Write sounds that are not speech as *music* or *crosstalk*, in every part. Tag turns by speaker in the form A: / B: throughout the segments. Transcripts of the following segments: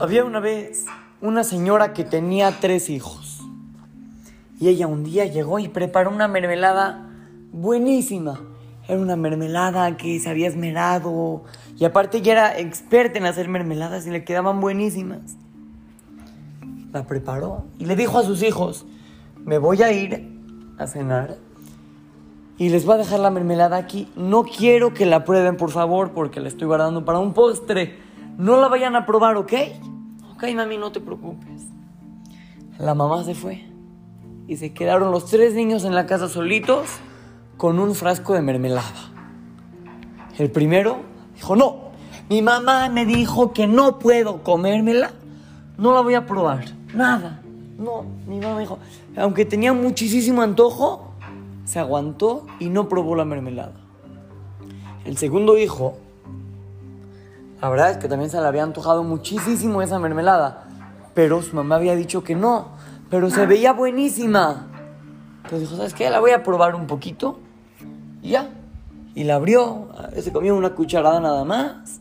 A: Había una vez una señora que tenía tres hijos. Y ella un día llegó y preparó una mermelada buenísima. Era una mermelada que se había esmerado. Y aparte ella era experta en hacer mermeladas y le quedaban buenísimas. La preparó y le dijo a sus hijos, me voy a ir a cenar y les voy a dejar la mermelada aquí. No quiero que la prueben, por favor, porque la estoy guardando para un postre. No la vayan a probar, ¿ok? Ok, mami, no te preocupes. La mamá se fue y se quedaron los tres niños en la casa solitos con un frasco de mermelada. El primero dijo, no, mi mamá me dijo que no puedo comérmela, no la voy a probar, nada. No, mi mamá me dijo, aunque tenía muchísimo antojo, se aguantó y no probó la mermelada. El segundo hijo la verdad es que también se le había antojado muchísimo esa mermelada. Pero su mamá había dicho que no. Pero se veía buenísima. Entonces dijo, ¿sabes qué? La voy a probar un poquito. Y ya. Y la abrió. Se comió una cucharada nada más.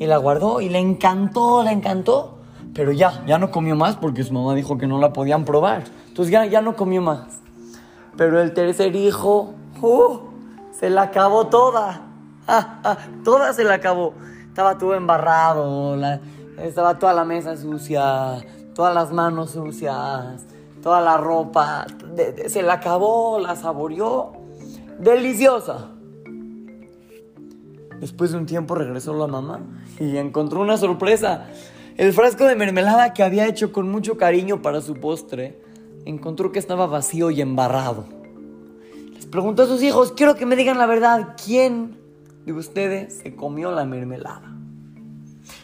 A: Y la guardó y le encantó, le encantó. Pero ya, ya no comió más porque su mamá dijo que no la podían probar. Entonces ya, ya no comió más. Pero el tercer hijo, ¡uh! se la acabó toda. *laughs* toda se la acabó estaba todo embarrado, estaba toda la mesa sucia, todas las manos sucias, toda la ropa, se la acabó, la saboreó, deliciosa. Después de un tiempo regresó la mamá y encontró una sorpresa. El frasco de mermelada que había hecho con mucho cariño para su postre, encontró que estaba vacío y embarrado. Les preguntó a sus hijos, quiero que me digan la verdad, ¿quién de ustedes se comió la mermelada.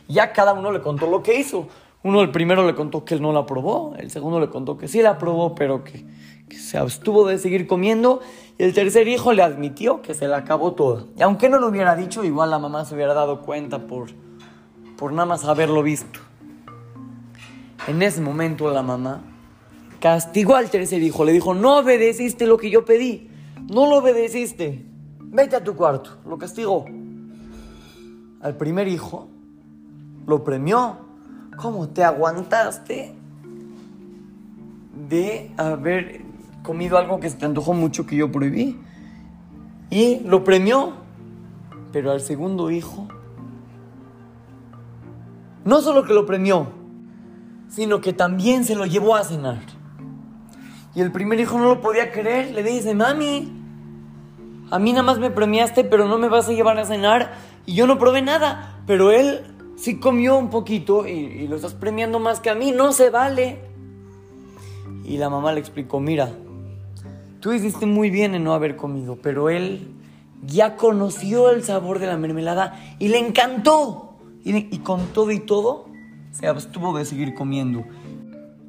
A: Ya cada uno le contó lo que hizo. Uno el primero le contó que él no la probó, el segundo le contó que sí la probó, pero que, se abstuvo de seguir comiendo, y el tercer hijo le admitió que se la acabó toda. Y aunque no lo hubiera dicho, igual la mamá se hubiera dado cuenta por, por nada más haberlo visto. En ese momento la mamá castigó al tercer hijo, le dijo, no obedeciste lo que yo pedí, no lo obedeciste vete a tu cuarto. Lo castigó. Al primer hijo lo premió. ¿Cómo te aguantaste de haber comido algo que se te antojó mucho que yo prohibí? Y lo premió. Pero al segundo hijo, no solo que lo premió, sino que también se lo llevó a cenar. Y el primer hijo no lo podía creer. Le dice, mami, a mí nada más me premiaste, pero no me vas a llevar a cenar y yo no probé nada. Pero él sí comió un poquito y, lo estás premiando más que a mí, no se vale. Y la mamá le explicó, mira, tú hiciste muy bien en no haber comido, pero él ya conoció el sabor de la mermelada y le encantó. Y, y con todo y todo, se abstuvo de seguir comiendo.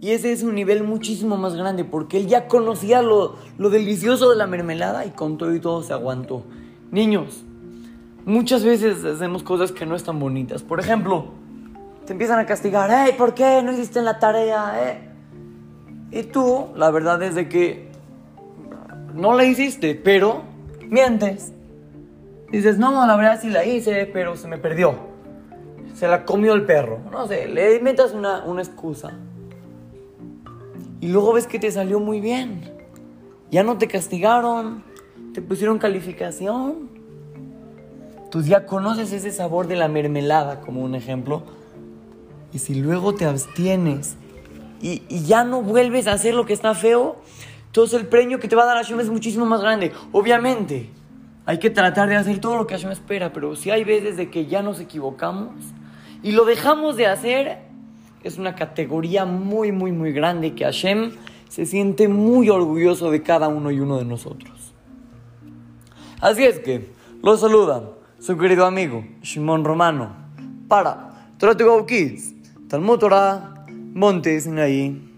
A: Y ese es un nivel muchísimo más grande porque él ya conocía lo, delicioso de la mermelada y con todo y todo se aguantó. Niños, muchas veces hacemos cosas que no están bonitas. Por ejemplo, te empiezan a castigar, hey, ¿por qué no hiciste la tarea? Eh? Y tú, la verdad es de que no la hiciste, pero mientes. Dices, no, la verdad sí la hice, pero se me perdió. Se la comió el perro. No sé, le inventas una, una excusa y luego ves que te salió muy bien. Ya no te castigaron, te pusieron calificación. Tú ya conoces ese sabor de la mermelada como un ejemplo. Y si luego te abstienes y, ya no vuelves a hacer lo que está feo, entonces el premio que te va a dar Hashem es muchísimo más grande. Obviamente, hay que tratar de hacer todo lo que Hashem espera, pero si hay veces de que ya nos equivocamos y lo dejamos de hacer, es una categoría muy, muy, muy grande que Hashem se siente muy orgulloso de cada uno y uno de nosotros. Así es que, los saluda su querido amigo Shimon Romano para Torah Kids, Talmud Torah, Monte Sinaí.